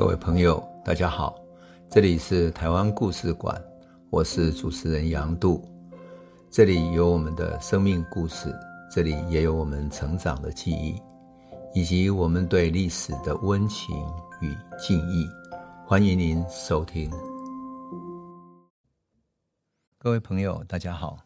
各位朋友，大家好，这里是台湾故事馆，我是主持人杨度，这里有我们的生命故事，这里也有我们成长的记忆，以及我们对历史的温情与敬意。欢迎您收听。各位朋友，大家好，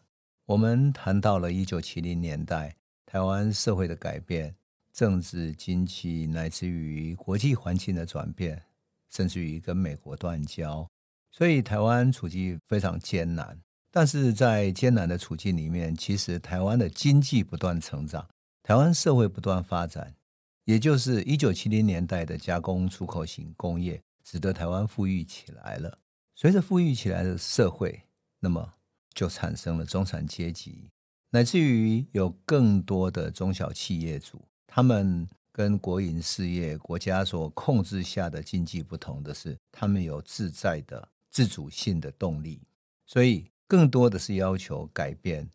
我们谈到了一九七零年代台湾社会的改变。政治、经济，乃至于国际环境的转变，甚至于跟美国断交，所以台湾处境非常艰难。但是在艰难的处境里面，其实台湾的经济不断成长，台湾社会不断发展，也就是一九七零年代的加工出口型工业，使得台湾富裕起来了。随着富裕起来的社会，那么就产生了中产阶级，乃至于有更多的中小企业主。他们跟国营事业、国家所控制下的经济不同的是，他们有自在的自主性的动力，所以更多的是要求改变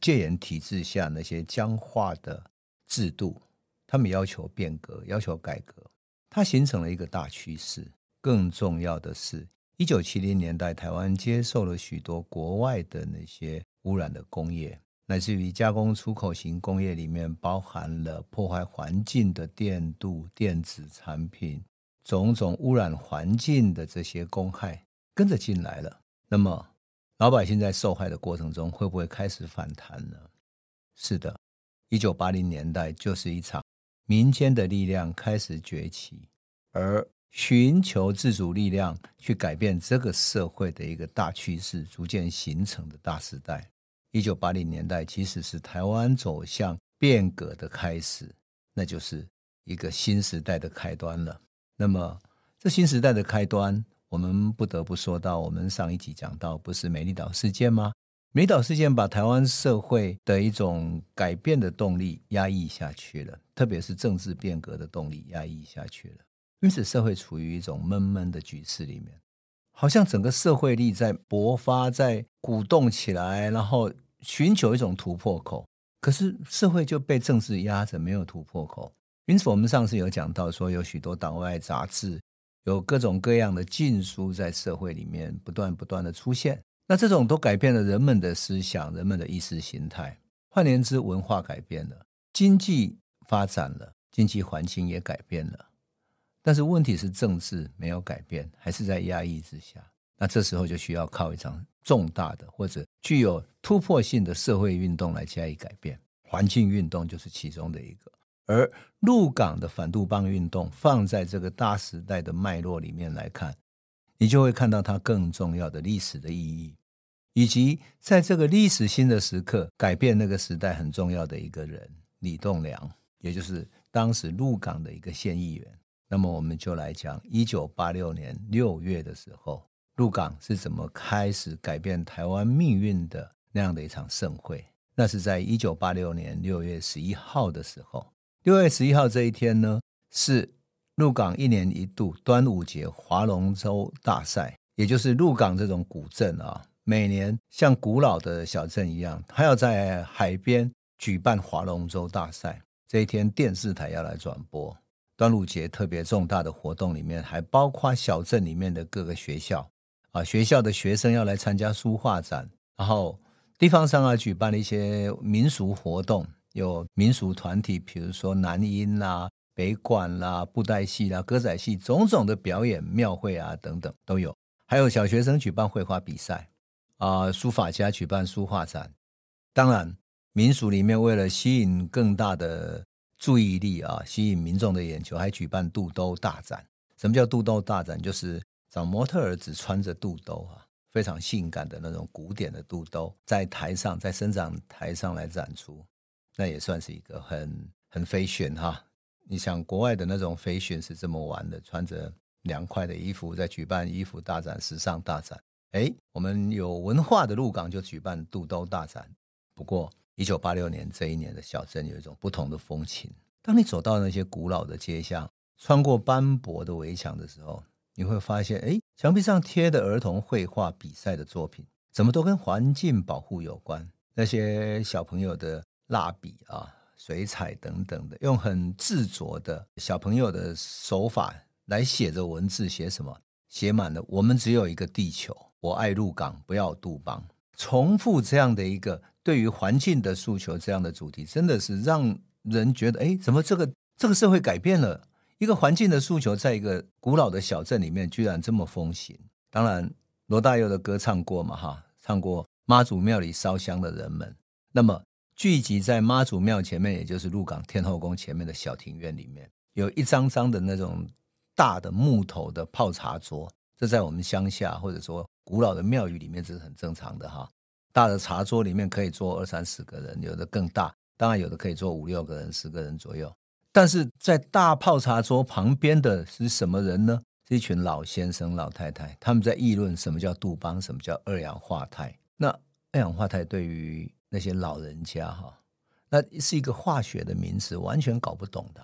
戒严体制下那些僵化的制度，他们要求变革、要求改革，它形成了一个大趋势。更重要的是，一九七零年代台湾接受了许多国外的那些污染的工业。乃至于加工出口型工业里面包含了破坏环境的电镀、电子产品，种种污染环境的这些公害跟着进来了。那么，老百姓在受害的过程中会不会开始反弹呢？是的，一九八零年代就是一场民间的力量开始崛起，而寻求自主力量去改变这个社会的一个大趋势逐渐形成的大时代。一九八零年代其实是台湾走向变革的开始，那就是一个新时代的开端了。那么，这新时代的开端，我们不得不说到，我们上一集讲到，不是美丽岛事件吗？美岛事件把台湾社会的一种改变的动力压抑下去了，特别是政治变革的动力压抑下去了，因此社会处于一种闷闷的局势里面。好像整个社会力在勃发，在鼓动起来，然后寻求一种突破口。可是社会就被政治压着，没有突破口。因此，我们上次有讲到说，有许多党外杂志，有各种各样的禁书在社会里面不断不断的出现。那这种都改变了人们的思想，人们的意识形态。换言之，文化改变了，经济发展了，经济环境也改变了。但是问题是政治没有改变，还是在压抑之下。那这时候就需要靠一场重大的或者具有突破性的社会运动来加以改变。环境运动就是其中的一个。而鹿港的反杜邦运动放在这个大时代的脉络里面来看，你就会看到它更重要的历史的意义，以及在这个历史新的时刻改变那个时代很重要的一个人李栋梁，也就是当时鹿港的一个县议员。那么我们就来讲，一九八六年六月的时候，鹿港是怎么开始改变台湾命运的那样的一场盛会。那是在一九八六年六月十一号的时候。六月十一号这一天呢，是鹿港一年一度端午节划龙舟大赛，也就是鹿港这种古镇啊，每年像古老的小镇一样，它要在海边举办划龙舟大赛。这一天电视台要来转播。端午节特别重大的活动里面，还包括小镇里面的各个学校啊，学校的学生要来参加书画展，然后地方上啊举办了一些民俗活动，有民俗团体，比如说南音啦、北管啦、布袋戏啦、歌仔戏，种种的表演、庙会啊等等都有，还有小学生举办绘画比赛啊，书法家举办书画展，当然民俗里面为了吸引更大的。注意力啊，吸引民众的眼球，还举办肚兜大展。什么叫肚兜大展？就是找模特儿只穿着肚兜啊，非常性感的那种古典的肚兜，在台上，在伸展台上来展出，那也算是一个很很 fashion 哈。你想国外的那种 fashion 是这么玩的，穿着凉快的衣服在举办衣服大展、时尚大展。哎，我们有文化的鹿港就举办肚兜大展，不过。一九八六年这一年的小镇有一种不同的风情。当你走到那些古老的街巷，穿过斑驳的围墙的时候，你会发现，哎，墙壁上贴的儿童绘画比赛的作品，怎么都跟环境保护有关。那些小朋友的蜡笔啊、水彩等等的，用很制作的小朋友的手法来写着文字，写什么？写满了“我们只有一个地球，我爱鹿港，不要杜邦”。重复这样的一个对于环境的诉求，这样的主题，真的是让人觉得，哎，怎么这个这个社会改变了？一个环境的诉求，在一个古老的小镇里面，居然这么风行。当然，罗大佑的歌唱过嘛，哈，唱过妈祖庙里烧香的人们。那么聚集在妈祖庙前面，也就是鹿港天后宫前面的小庭院里面，有一张张的那种大的木头的泡茶桌，这在我们乡下或者说古老的庙宇里面，这是很正常的哈。大的茶桌里面可以坐二三十个人，有的更大，当然有的可以坐五六个人、十个人左右。但是在大泡茶桌旁边的是什么人呢？是一群老先生、老太太，他们在议论什么叫杜邦，什么叫二氧化钛。那二氧化钛对于那些老人家哈，那是一个化学的名词，完全搞不懂的。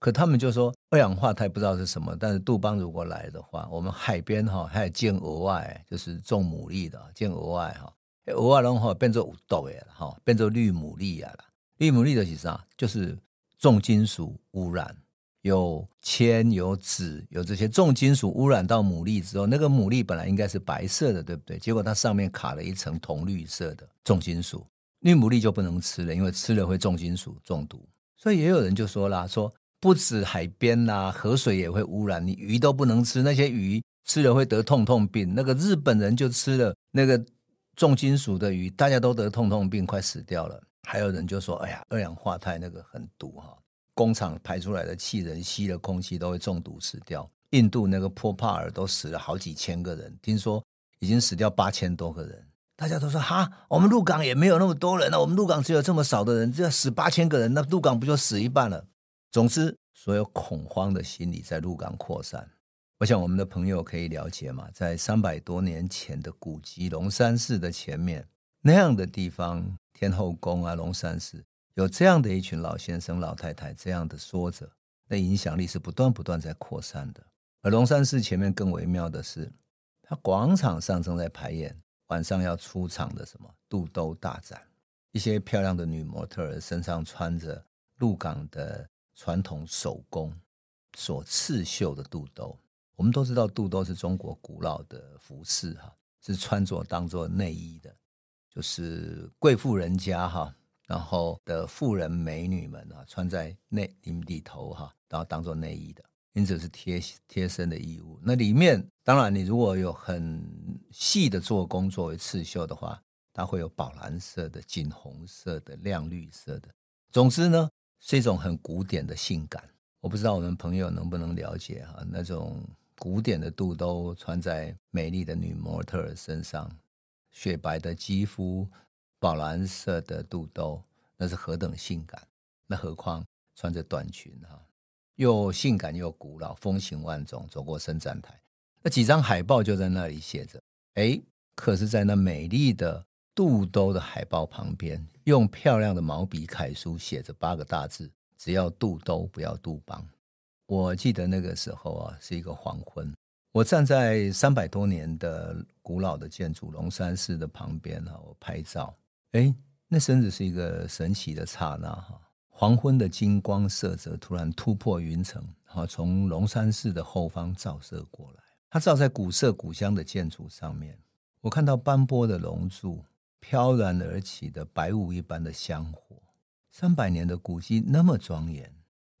可他们就说二氧化钛不知道是什么，但是杜邦如果来的话，我们海边哈还有建额外，就是种牡蛎的建额外哈。偶尔然后变做五豆耶哈，变做绿牡蛎啊了。绿牡蛎的是啥？就是重金属污染，有铅、有酯、有这些重金属污染到牡蛎之后，那个牡蛎本来应该是白色的，对不对？结果它上面卡了一层铜绿色的重金属，绿牡蛎就不能吃了，因为吃了会重金属中毒。所以也有人就说啦，说不止海边啦，河水也会污染，你鱼都不能吃，那些鱼吃了会得痛痛病。那个日本人就吃了那个。重金属的鱼，大家都得痛痛病，快死掉了。还有人就说：“哎呀，二氧化钛那个很毒哈，工厂排出来的气人吸了空气都会中毒死掉。”印度那个波帕尔都死了好几千个人，听说已经死掉八千多个人。大家都说：“哈，我们鹿港也没有那么多人了，我们鹿港只有这么少的人，只要死八千个人，那鹿港不就死一半了？”总之，所有恐慌的心理在鹿港扩散。我想我们的朋友可以了解嘛，在三百多年前的古籍龙山寺的前面那样的地方，天后宫啊，龙山寺有这样的一群老先生、老太太这样的说着，那影响力是不断不断在扩散的。而龙山寺前面更微妙的是，它广场上正在排演晚上要出场的什么肚兜大展，一些漂亮的女模特儿身上穿着鹿港的传统手工所刺绣的肚兜。我们都知道，肚兜是中国古老的服饰，哈，是穿着当做内衣的，就是贵妇人家哈，然后的妇人美女们啊，穿在内里里头哈，然后当做内衣的，因此是贴贴身的衣物。那里面当然，你如果有很细的做工作为刺绣的话，它会有宝蓝色的、金红色的、亮绿色的。总之呢，是一种很古典的性感。我不知道我们朋友能不能了解哈那种。古典的肚兜穿在美丽的女模特身上，雪白的肌肤，宝蓝色的肚兜，那是何等性感！那何况穿着短裙哈，又性感又古老，风情万种，走过伸展台，那几张海报就在那里写着。哎，可是，在那美丽的肚兜的海报旁边，用漂亮的毛笔楷书写着八个大字：只要肚兜，不要杜邦。我记得那个时候啊，是一个黄昏，我站在三百多年的古老的建筑龙山寺的旁边哈，我拍照，哎，那真的是一个神奇的刹那哈！黄昏的金光色泽突然突破云层，哈，从龙山寺的后方照射过来，它照在古色古香的建筑上面，我看到斑驳的龙柱，飘然而起的白雾一般的香火，三百年的古迹那么庄严。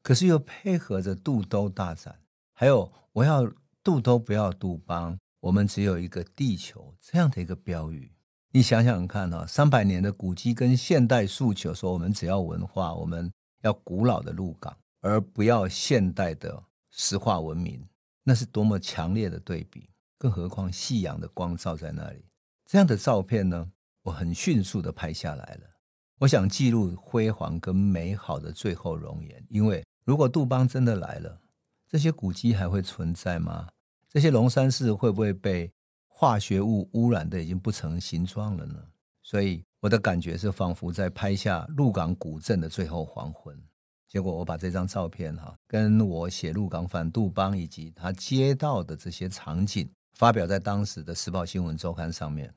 可是又配合着肚兜大展，还有我要肚兜不要杜邦，我们只有一个地球这样的一个标语。你想想看啊，三百年的古迹跟现代诉求说我们只要文化，我们要古老的鹿港，而不要现代的石化文明，那是多么强烈的对比。更何况夕阳的光照在那里，这样的照片呢，我很迅速的拍下来了。我想记录辉煌跟美好的最后容颜，因为。如果杜邦真的来了，这些古迹还会存在吗？这些龙山寺会不会被化学物污染的已经不成形状了呢？所以我的感觉是，仿佛在拍下鹿港古镇的最后黄昏。结果我把这张照片哈，跟我写鹿港反杜邦以及他街道的这些场景，发表在当时的《时报新闻周刊》上面。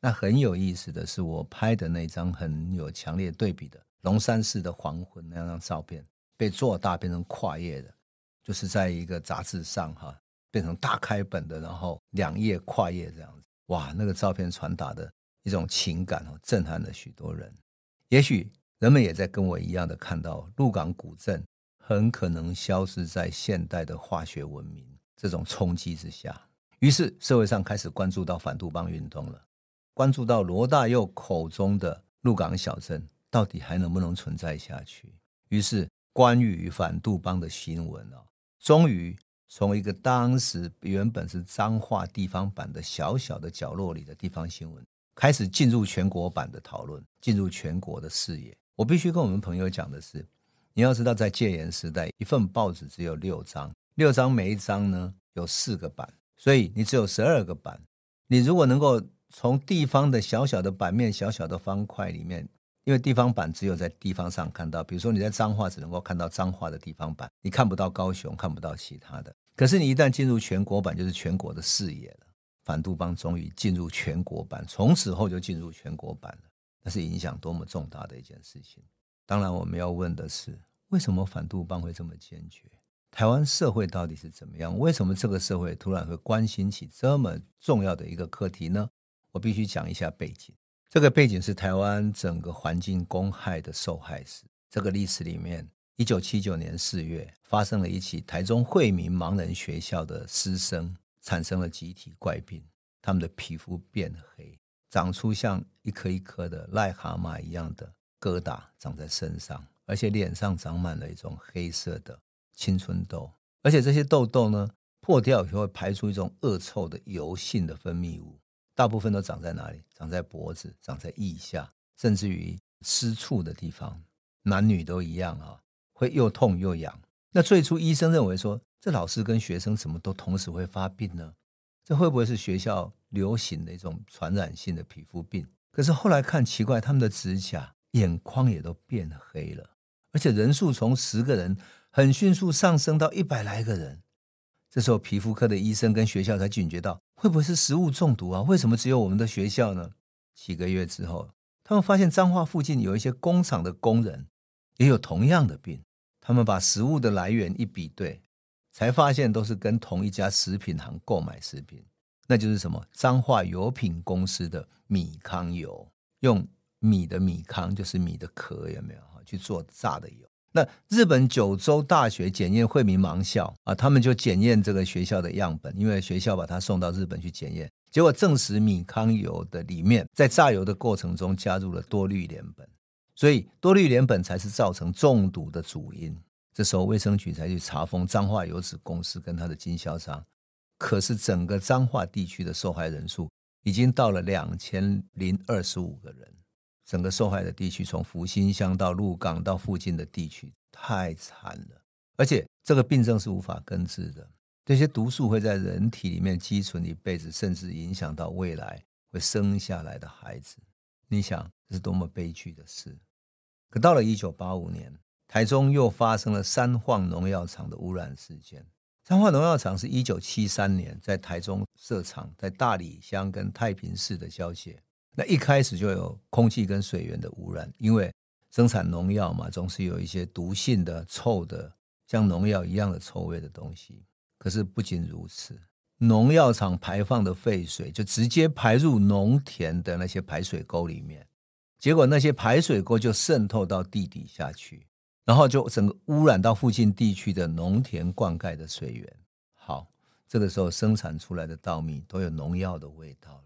那很有意思的是，我拍的那张很有强烈对比的龙山寺的黄昏那张照片。被做大变成跨页的，就是在一个杂志上哈，变成大开本的，然后两页跨页这样子，哇，那个照片传达的一种情感哦，震撼了许多人。也许人们也在跟我一样的看到鹿港古镇很可能消失在现代的化学文明这种冲击之下，于是社会上开始关注到反杜邦运动了，关注到罗大佑口中的鹿港小镇到底还能不能存在下去。于是，关于反杜邦的新闻啊，终于从一个当时原本是彰化地方版的小小的角落里的地方新闻，开始进入全国版的讨论，进入全国的视野。我必须跟我们朋友讲的是，你要知道，在戒严时代，一份报纸只有六张，六张每一张呢有四个版，所以你只有十二个版。你如果能够从地方的小小的版面、小小的方块里面。因为地方版只有在地方上看到，比如说你在彰化只能够看到彰化的地方版，你看不到高雄，看不到其他的。可是你一旦进入全国版，就是全国的视野了。反杜邦终于进入全国版，从此后就进入全国版了。那是影响多么重大的一件事情！当然，我们要问的是，为什么反杜邦会这么坚决？台湾社会到底是怎么样？为什么这个社会突然会关心起这么重要的一个课题呢？我必须讲一下背景。这个背景是台湾整个环境公害的受害史。这个历史里面，一九七九年四月发生了一起台中惠民盲人学校的师生产生了集体怪病，他们的皮肤变黑，长出像一颗一颗的癞蛤蟆一样的疙瘩长在身上，而且脸上长满了一种黑色的青春痘，而且这些痘痘呢，破掉以后会排出一种恶臭的油性的分泌物。大部分都长在哪里？长在脖子，长在腋下，甚至于私处的地方，男女都一样啊，会又痛又痒。那最初医生认为说，这老师跟学生怎么都同时会发病呢？这会不会是学校流行的一种传染性的皮肤病？可是后来看奇怪，他们的指甲、眼眶也都变黑了，而且人数从十个人很迅速上升到一百来个人。这时候，皮肤科的医生跟学校才警觉到，会不会是食物中毒啊？为什么只有我们的学校呢？几个月之后，他们发现彰化附近有一些工厂的工人也有同样的病。他们把食物的来源一比对，才发现都是跟同一家食品行购买食品，那就是什么？彰化油品公司的米糠油，用米的米糠就是米的壳，有没有去做榨的油？那日本九州大学检验惠民盲校啊，他们就检验这个学校的样本，因为学校把它送到日本去检验，结果证实米糠油的里面在榨油的过程中加入了多氯联苯，所以多氯联苯才是造成中毒的主因。这时候卫生局才去查封彰化油脂公司跟他的经销商，可是整个彰化地区的受害人数已经到了两千零二十五个人。整个受害的地区，从福兴乡到鹿港到附近的地区，太惨了。而且这个病症是无法根治的，这些毒素会在人体里面积存一辈子，甚至影响到未来会生下来的孩子。你想，这是多么悲剧的事！可到了一九八五年，台中又发生了三晃农药厂的污染事件。三晃农药厂是一九七三年在台中设厂，在大里乡跟太平市的交界。那一开始就有空气跟水源的污染，因为生产农药嘛，总是有一些毒性的、臭的，像农药一样的臭味的东西。可是不仅如此，农药厂排放的废水就直接排入农田的那些排水沟里面，结果那些排水沟就渗透到地底下去，然后就整个污染到附近地区的农田灌溉的水源。好，这个时候生产出来的稻米都有农药的味道了。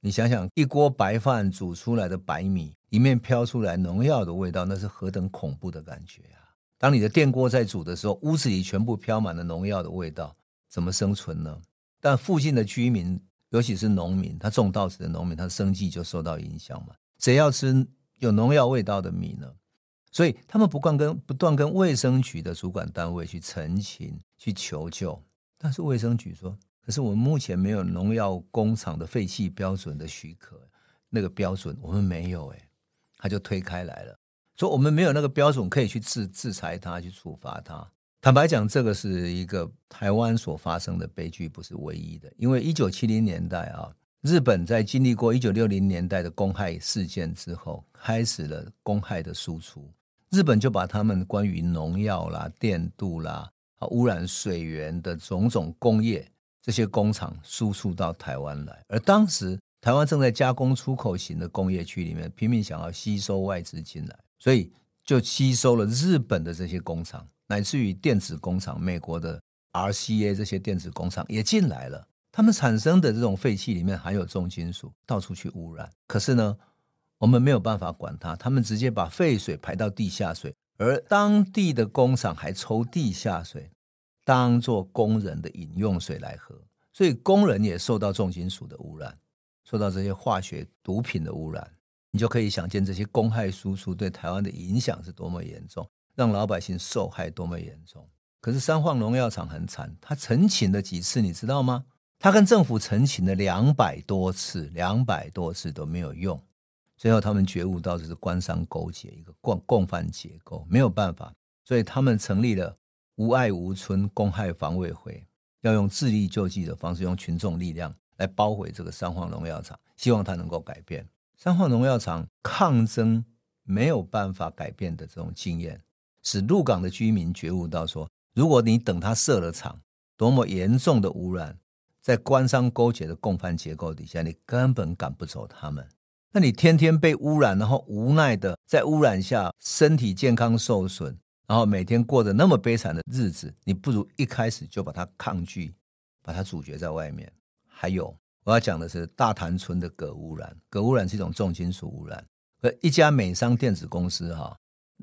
你想想，一锅白饭煮出来的白米，里面飘出来农药的味道，那是何等恐怖的感觉啊！当你的电锅在煮的时候，屋子里全部飘满了农药的味道，怎么生存呢？但附近的居民，尤其是农民，他种稻子的农民，他生计就受到影响嘛。谁要吃有农药味道的米呢？所以他们不断跟不断跟卫生局的主管单位去陈情、去求救，但是卫生局说。可是我们目前没有农药工厂的废弃标准的许可，那个标准我们没有哎，他就推开来了，说我们没有那个标准可以去制制裁他，去处罚他。坦白讲，这个是一个台湾所发生的悲剧，不是唯一的。因为一九七零年代啊，日本在经历过一九六零年代的公害事件之后，开始了公害的输出，日本就把他们关于农药啦、电镀啦。啊污染水源的种种工业，这些工厂输出到台湾来。而当时台湾正在加工出口型的工业区里面，拼命想要吸收外资进来，所以就吸收了日本的这些工厂，乃至于电子工厂，美国的 RCA 这些电子工厂也进来了。他们产生的这种废气里面含有重金属，到处去污染。可是呢，我们没有办法管它，他们直接把废水排到地下水，而当地的工厂还抽地下水当做工人的饮用水来喝，所以工人也受到重金属的污染，受到这些化学毒品的污染。你就可以想见这些公害输出对台湾的影响是多么严重，让老百姓受害多么严重。可是三晃农药厂很惨，他陈情了几次，你知道吗？他跟政府陈情了两百多次，两百多次都没有用。最后他们觉悟到这是官商勾结，一个共共犯结构，没有办法，所以他们成立了无爱无村公害防卫会，要用自力救济的方式，用群众力量来包围这个三晃农药厂，希望它能够改变。三晃农药厂抗争没有办法改变的这种经验，使鹿港的居民觉悟到说，如果你等他设了厂，多么严重的污染！在官商勾结的共犯结构底下，你根本赶不走他们。那你天天被污染，然后无奈的在污染下身体健康受损，然后每天过着那么悲惨的日子，你不如一开始就把它抗拒，把它阻绝在外面。还有我要讲的是大潭村的镉污染，镉污染是一种重金属污染。而一家美商电子公司哈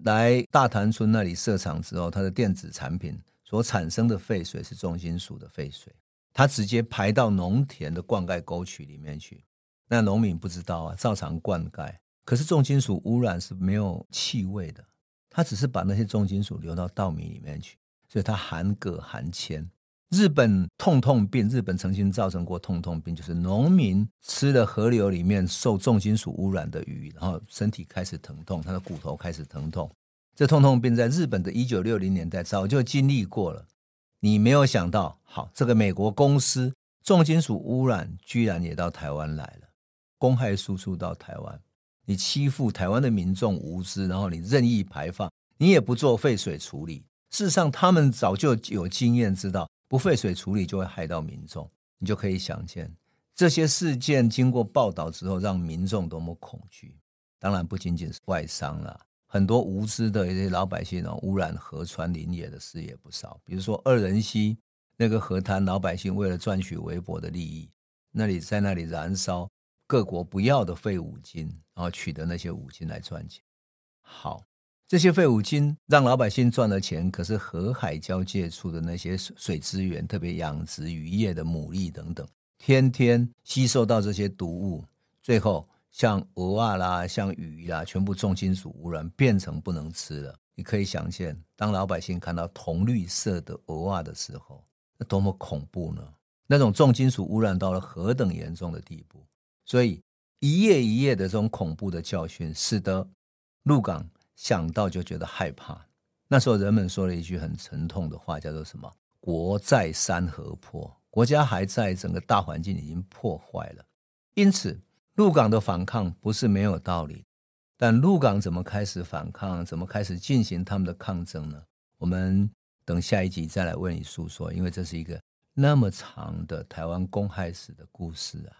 来大潭村那里设厂之后，它的电子产品所产生的废水是重金属的废水。它直接排到农田的灌溉沟渠里面去，那农民不知道啊，照常灌溉。可是重金属污染是没有气味的，它只是把那些重金属流到稻米里面去，所以它含镉含铅。日本痛痛病，日本曾经造成过痛痛病，就是农民吃了河流里面受重金属污染的鱼，然后身体开始疼痛，他的骨头开始疼痛。这痛痛病在日本的一九六零年代早就经历过了。你没有想到，好，这个美国公司重金属污染居然也到台湾来了，公害输出到台湾，你欺负台湾的民众无知，然后你任意排放，你也不做废水处理。事实上，他们早就有经验，知道不废水处理就会害到民众。你就可以想见，这些事件经过报道之后，让民众多么恐惧。当然，不仅仅是外商了。很多无知的一些老百姓哦，污染河川林野的事也不少。比如说二仁溪那个河滩，老百姓为了赚取微薄的利益，那里在那里燃烧各国不要的废五金，然后取得那些五金来赚钱。好，这些废五金让老百姓赚了钱，可是河海交界处的那些水资源，特别养殖渔业的牡蛎等等，天天吸收到这些毒物，最后。像鹅啊啦，像鱼啦，全部重金属污染，变成不能吃了。你可以想见，当老百姓看到铜绿色的鹅啊的时候，那多么恐怖呢？那种重金属污染到了何等严重的地步？所以一页一页的这种恐怖的教训，使得鹿港想到就觉得害怕。那时候人们说了一句很沉痛的话，叫做什么？国在山河破，国家还在，整个大环境已经破坏了。因此。鹿港的反抗不是没有道理，但鹿港怎么开始反抗，怎么开始进行他们的抗争呢？我们等下一集再来为你诉说，因为这是一个那么长的台湾公害史的故事啊。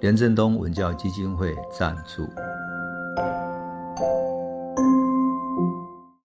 廉振东文教基金会赞助。